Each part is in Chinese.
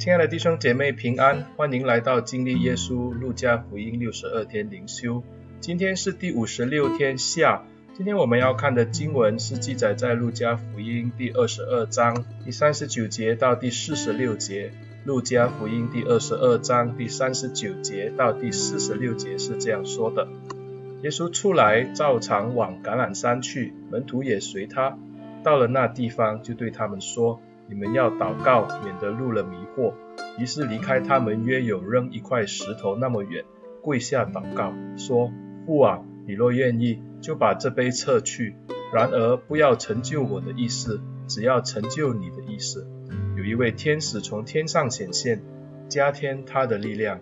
亲爱的弟兄姐妹平安，欢迎来到经历耶稣路加福音六十二天灵修。今天是第五十六天下。今天我们要看的经文是记载在路加福音第二十二章第三十九节到第四十六节。路加福音第二十二章第三十九节到第四十六节是这样说的：耶稣出来，照常往橄榄山去，门徒也随他。到了那地方，就对他们说。你们要祷告，免得入了迷惑。于是离开他们，约有扔一块石头那么远，跪下祷告，说：父啊，你若愿意，就把这杯撤去。然而不要成就我的意思，只要成就你的意思。有一位天使从天上显现，加添他的力量。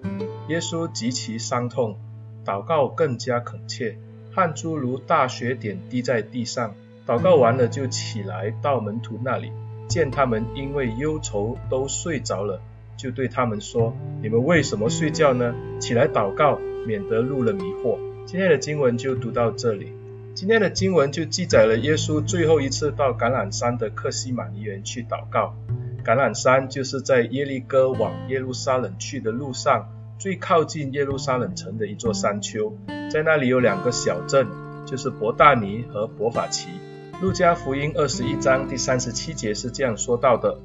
耶稣极其伤痛，祷告更加恳切，汗珠如大雪点滴在地上。祷告完了，就起来到门徒那里。见他们因为忧愁都睡着了，就对他们说：“你们为什么睡觉呢？起来祷告，免得入了迷惑。”今天的经文就读到这里。今天的经文就记载了耶稣最后一次到橄榄山的客西马尼园去祷告。橄榄山就是在耶利哥往耶路撒冷去的路上，最靠近耶路撒冷城的一座山丘。在那里有两个小镇，就是伯大尼和伯法其。路加福音二十一章第三十七节是这样说到的：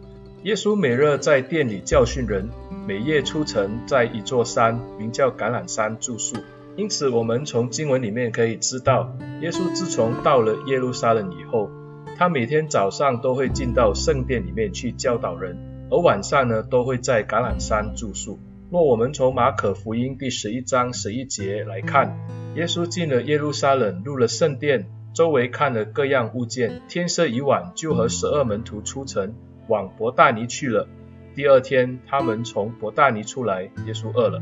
耶稣每日在殿里教训人，每夜出城，在一座山，名叫橄榄山住宿。因此，我们从经文里面可以知道，耶稣自从到了耶路撒冷以后，他每天早上都会进到圣殿里面去教导人，而晚上呢，都会在橄榄山住宿。若我们从马可福音第十一章十一节来看，耶稣进了耶路撒冷，入了圣殿。周围看了各样物件，天色已晚，就和十二门徒出城，往伯大尼去了。第二天，他们从伯大尼出来，耶稣饿了。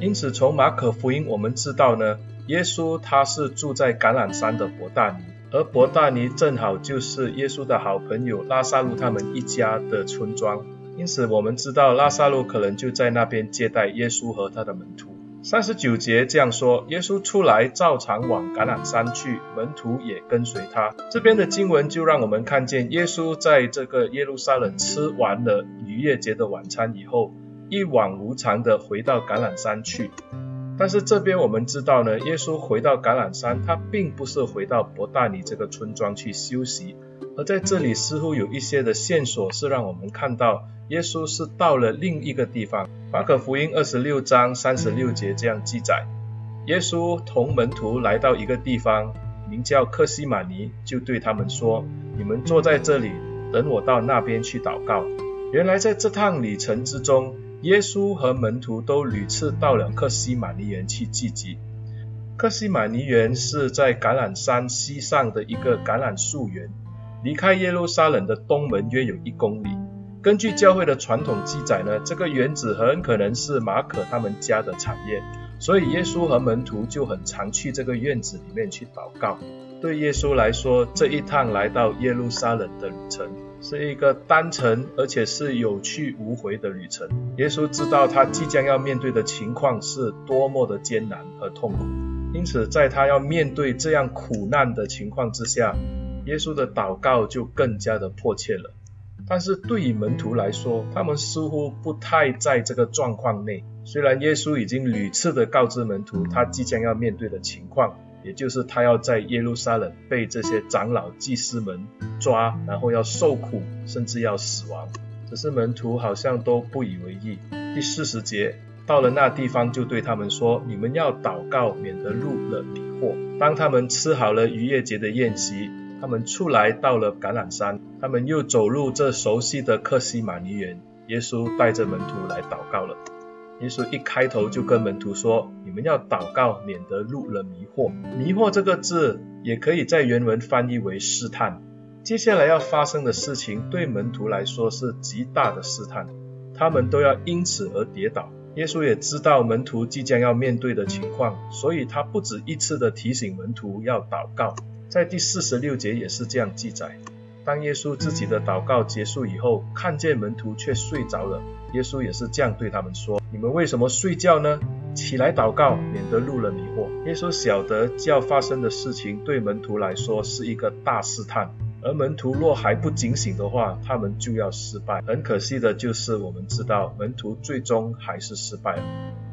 因此，从马可福音我们知道呢，耶稣他是住在橄榄山的伯大尼，而伯大尼正好就是耶稣的好朋友拉撒路他们一家的村庄。因此，我们知道拉撒路可能就在那边接待耶稣和他的门徒。三十九节这样说：耶稣出来，照常往橄榄山去，门徒也跟随他。这边的经文就让我们看见，耶稣在这个耶路撒冷吃完了逾越节的晚餐以后，一往无常的回到橄榄山去。但是这边我们知道呢，耶稣回到橄榄山，他并不是回到伯大尼这个村庄去休息，而在这里似乎有一些的线索是让我们看到。耶稣是到了另一个地方。马可福音二十六章三十六节这样记载：耶稣同门徒来到一个地方，名叫克西马尼，就对他们说：“你们坐在这里，等我到那边去祷告。”原来在这趟旅程之中，耶稣和门徒都屡次到了克西马尼园去聚集。克西马尼园是在橄榄山西上的一个橄榄树园，离开耶路撒冷的东门约有一公里。根据教会的传统记载呢，这个园子很可能是马可他们家的产业，所以耶稣和门徒就很常去这个院子里面去祷告。对耶稣来说，这一趟来到耶路撒冷的旅程是一个单程，而且是有去无回的旅程。耶稣知道他即将要面对的情况是多么的艰难和痛苦，因此在他要面对这样苦难的情况之下，耶稣的祷告就更加的迫切了。但是对于门徒来说，他们似乎不太在这个状况内。虽然耶稣已经屡次的告知门徒他即将要面对的情况，也就是他要在耶路撒冷被这些长老祭司们抓，然后要受苦，甚至要死亡。可是门徒好像都不以为意。第四十节，到了那地方，就对他们说：“你们要祷告，免得入了迷惑。”当他们吃好了逾越节的宴席。他们出来到了橄榄山，他们又走入这熟悉的克西马尼园。耶稣带着门徒来祷告了。耶稣一开头就跟门徒说：“你们要祷告，免得入了迷惑。”迷惑这个字也可以在原文翻译为试探。接下来要发生的事情对门徒来说是极大的试探，他们都要因此而跌倒。耶稣也知道门徒即将要面对的情况，所以他不止一次的提醒门徒要祷告。在第四十六节也是这样记载，当耶稣自己的祷告结束以后，看见门徒却睡着了，耶稣也是这样对他们说：“你们为什么睡觉呢？起来祷告，免得入了迷惑。”耶稣晓得要发生的事情对门徒来说是一个大试探，而门徒若还不警醒的话，他们就要失败。很可惜的就是，我们知道门徒最终还是失败了。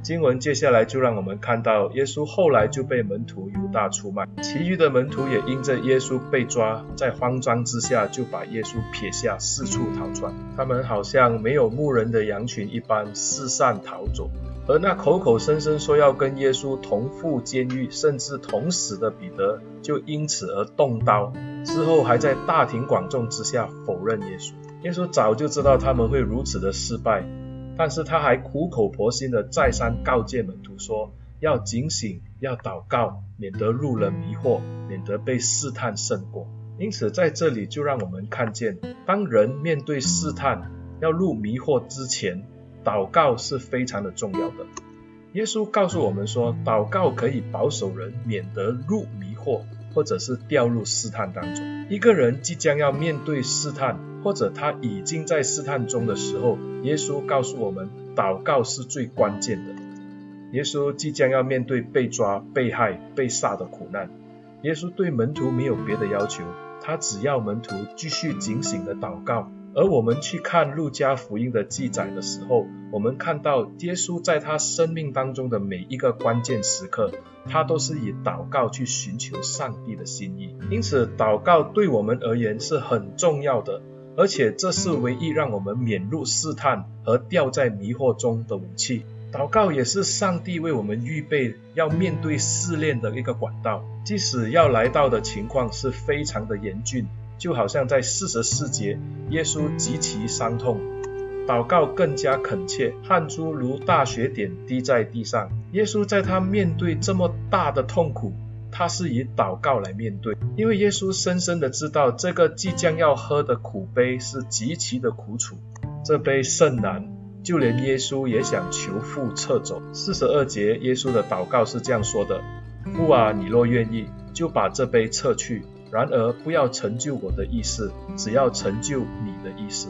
经文接下来就让我们看到，耶稣后来就被门徒犹大出卖，其余的门徒也因着耶稣被抓，在慌张之下就把耶稣撇下，四处逃窜。他们好像没有牧人的羊群一般四散逃走。而那口口声声说要跟耶稣同赴监狱，甚至同死的彼得，就因此而动刀，之后还在大庭广众之下否认耶稣。耶稣早就知道他们会如此的失败，但是他还苦口婆心的再三告诫门徒说，要警醒，要祷告，免得入了迷惑，免得被试探胜过。因此在这里就让我们看见，当人面对试探，要入迷惑之前，祷告是非常的重要的。耶稣告诉我们说，祷告可以保守人免得入迷惑，或者是掉入试探当中。一个人即将要面对试探，或者他已经在试探中的时候，耶稣告诉我们，祷告是最关键的。耶稣即将要面对被抓、被害、被杀的苦难，耶稣对门徒没有别的要求，他只要门徒继续警醒的祷告。而我们去看路加福音的记载的时候，我们看到耶稣在他生命当中的每一个关键时刻，他都是以祷告去寻求上帝的心意。因此，祷告对我们而言是很重要的，而且这是唯一让我们免入试探和掉在迷惑中的武器。祷告也是上帝为我们预备要面对试炼的一个管道，即使要来到的情况是非常的严峻。就好像在四十四节，耶稣极其伤痛，祷告更加恳切，汗珠如大雪点滴在地上。耶稣在他面对这么大的痛苦，他是以祷告来面对，因为耶稣深深的知道这个即将要喝的苦杯是极其的苦楚，这杯甚难，就连耶稣也想求父撤走。四十二节，耶稣的祷告是这样说的：父啊，你若愿意，就把这杯撤去。然而，不要成就我的意思，只要成就你的意思。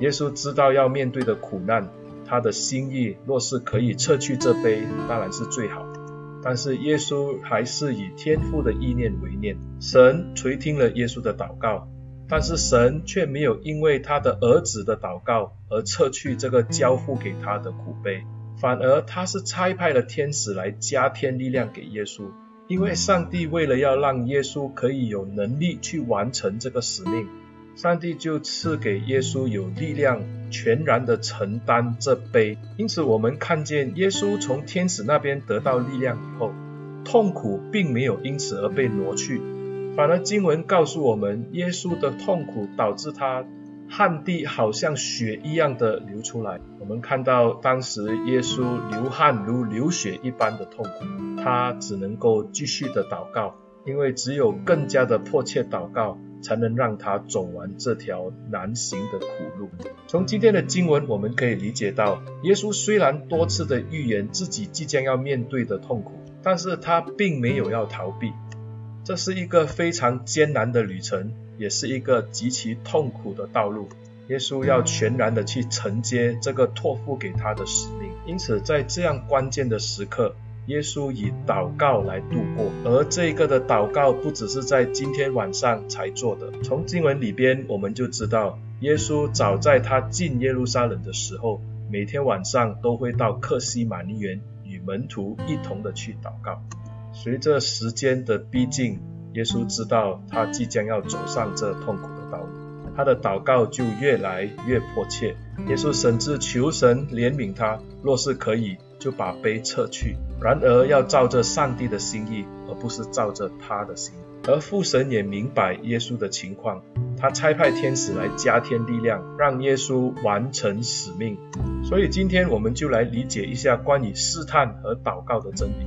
耶稣知道要面对的苦难，他的心意若是可以撤去这杯，当然是最好。但是耶稣还是以天父的意念为念，神垂听了耶稣的祷告，但是神却没有因为他的儿子的祷告而撤去这个交付给他的苦杯，反而他是差派了天使来加添力量给耶稣。因为上帝为了要让耶稣可以有能力去完成这个使命，上帝就赐给耶稣有力量，全然的承担这杯。因此，我们看见耶稣从天使那边得到力量以后，痛苦并没有因此而被挪去，反而经文告诉我们，耶稣的痛苦导致他。汗滴好像血一样的流出来，我们看到当时耶稣流汗如流血一般的痛苦，他只能够继续的祷告，因为只有更加的迫切祷告，才能让他走完这条难行的苦路。从今天的经文，我们可以理解到，耶稣虽然多次的预言自己即将要面对的痛苦，但是他并没有要逃避，这是一个非常艰难的旅程。也是一个极其痛苦的道路，耶稣要全然的去承接这个托付给他的使命。因此，在这样关键的时刻，耶稣以祷告来度过。而这个的祷告不只是在今天晚上才做的。从经文里边我们就知道，耶稣早在他进耶路撒冷的时候，每天晚上都会到客西马尼园与门徒一同的去祷告。随着时间的逼近，耶稣知道他即将要走上这痛苦的道路，他的祷告就越来越迫切。耶稣甚至求神怜悯他，若是可以，就把杯撤去。然而要照着上帝的心意，而不是照着他的心意。而父神也明白耶稣的情况，他差派天使来加添力量，让耶稣完成使命。所以今天我们就来理解一下关于试探和祷告的真理。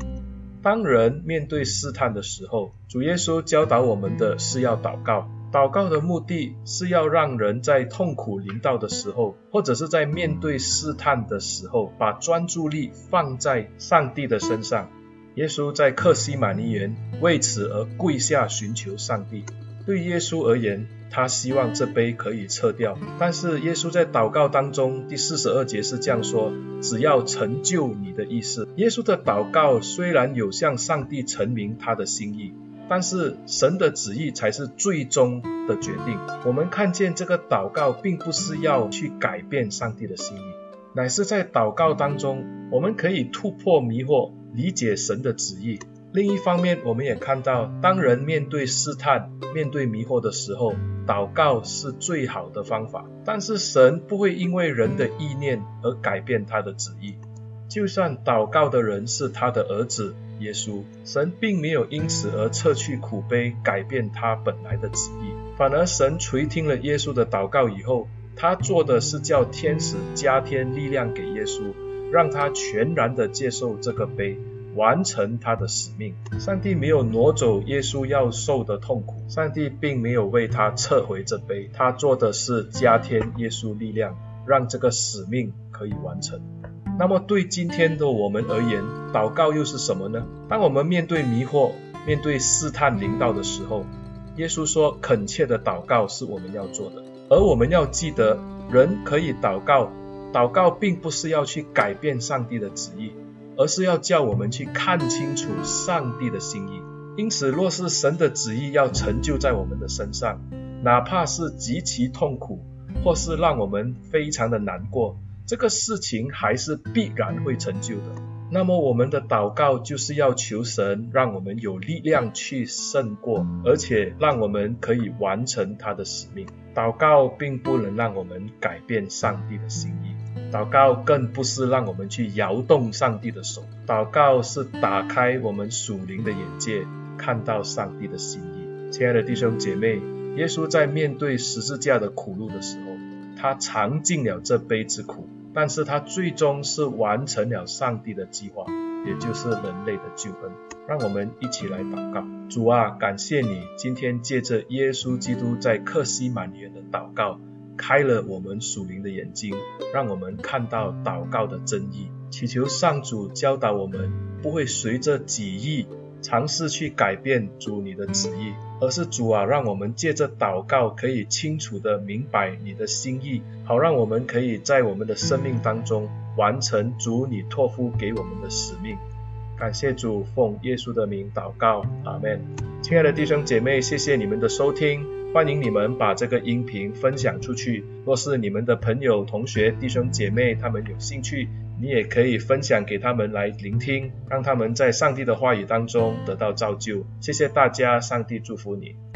当人面对试探的时候，主耶稣教导我们的是要祷告。祷告的目的是要让人在痛苦临到的时候，或者是在面对试探的时候，把专注力放在上帝的身上。耶稣在克西马尼园为此而跪下寻求上帝。对耶稣而言，他希望这杯可以撤掉，但是耶稣在祷告当中，第四十二节是这样说：只要成就你的意思。耶稣的祷告虽然有向上帝陈明他的心意，但是神的旨意才是最终的决定。我们看见这个祷告，并不是要去改变上帝的心意，乃是在祷告当中，我们可以突破迷惑，理解神的旨意。另一方面，我们也看到，当人面对试探、面对迷惑的时候，祷告是最好的方法。但是神不会因为人的意念而改变他的旨意。就算祷告的人是他的儿子耶稣，神并没有因此而撤去苦杯，改变他本来的旨意。反而神垂听了耶稣的祷告以后，他做的是叫天使加添力量给耶稣，让他全然的接受这个杯。完成他的使命。上帝没有挪走耶稣要受的痛苦，上帝并没有为他撤回这杯，他做的是加添耶稣力量，让这个使命可以完成。那么对今天的我们而言，祷告又是什么呢？当我们面对迷惑、面对试探临到的时候，耶稣说恳切的祷告是我们要做的，而我们要记得，人可以祷告，祷告并不是要去改变上帝的旨意。而是要叫我们去看清楚上帝的心意。因此，若是神的旨意要成就在我们的身上，哪怕是极其痛苦，或是让我们非常的难过，这个事情还是必然会成就的。那么，我们的祷告就是要求神让我们有力量去胜过，而且让我们可以完成他的使命。祷告并不能让我们改变上帝的心意。祷告更不是让我们去摇动上帝的手，祷告是打开我们属灵的眼界，看到上帝的心意。亲爱的弟兄姐妹，耶稣在面对十字架的苦路的时候，他尝尽了这杯之苦，但是他最终是完成了上帝的计划，也就是人类的救恩。让我们一起来祷告。主啊，感谢你今天借着耶稣基督在客西马尼园的祷告。开了我们属灵的眼睛，让我们看到祷告的真意。祈求上主教导我们，不会随着己意尝试去改变主你的旨意，而是主啊，让我们借着祷告可以清楚地明白你的心意，好让我们可以在我们的生命当中完成主你托付给我们的使命。感谢主，奉耶稣的名祷告，阿门。亲爱的弟兄姐妹，谢谢你们的收听。欢迎你们把这个音频分享出去。若是你们的朋友、同学、弟兄姐妹他们有兴趣，你也可以分享给他们来聆听，让他们在上帝的话语当中得到造就。谢谢大家，上帝祝福你。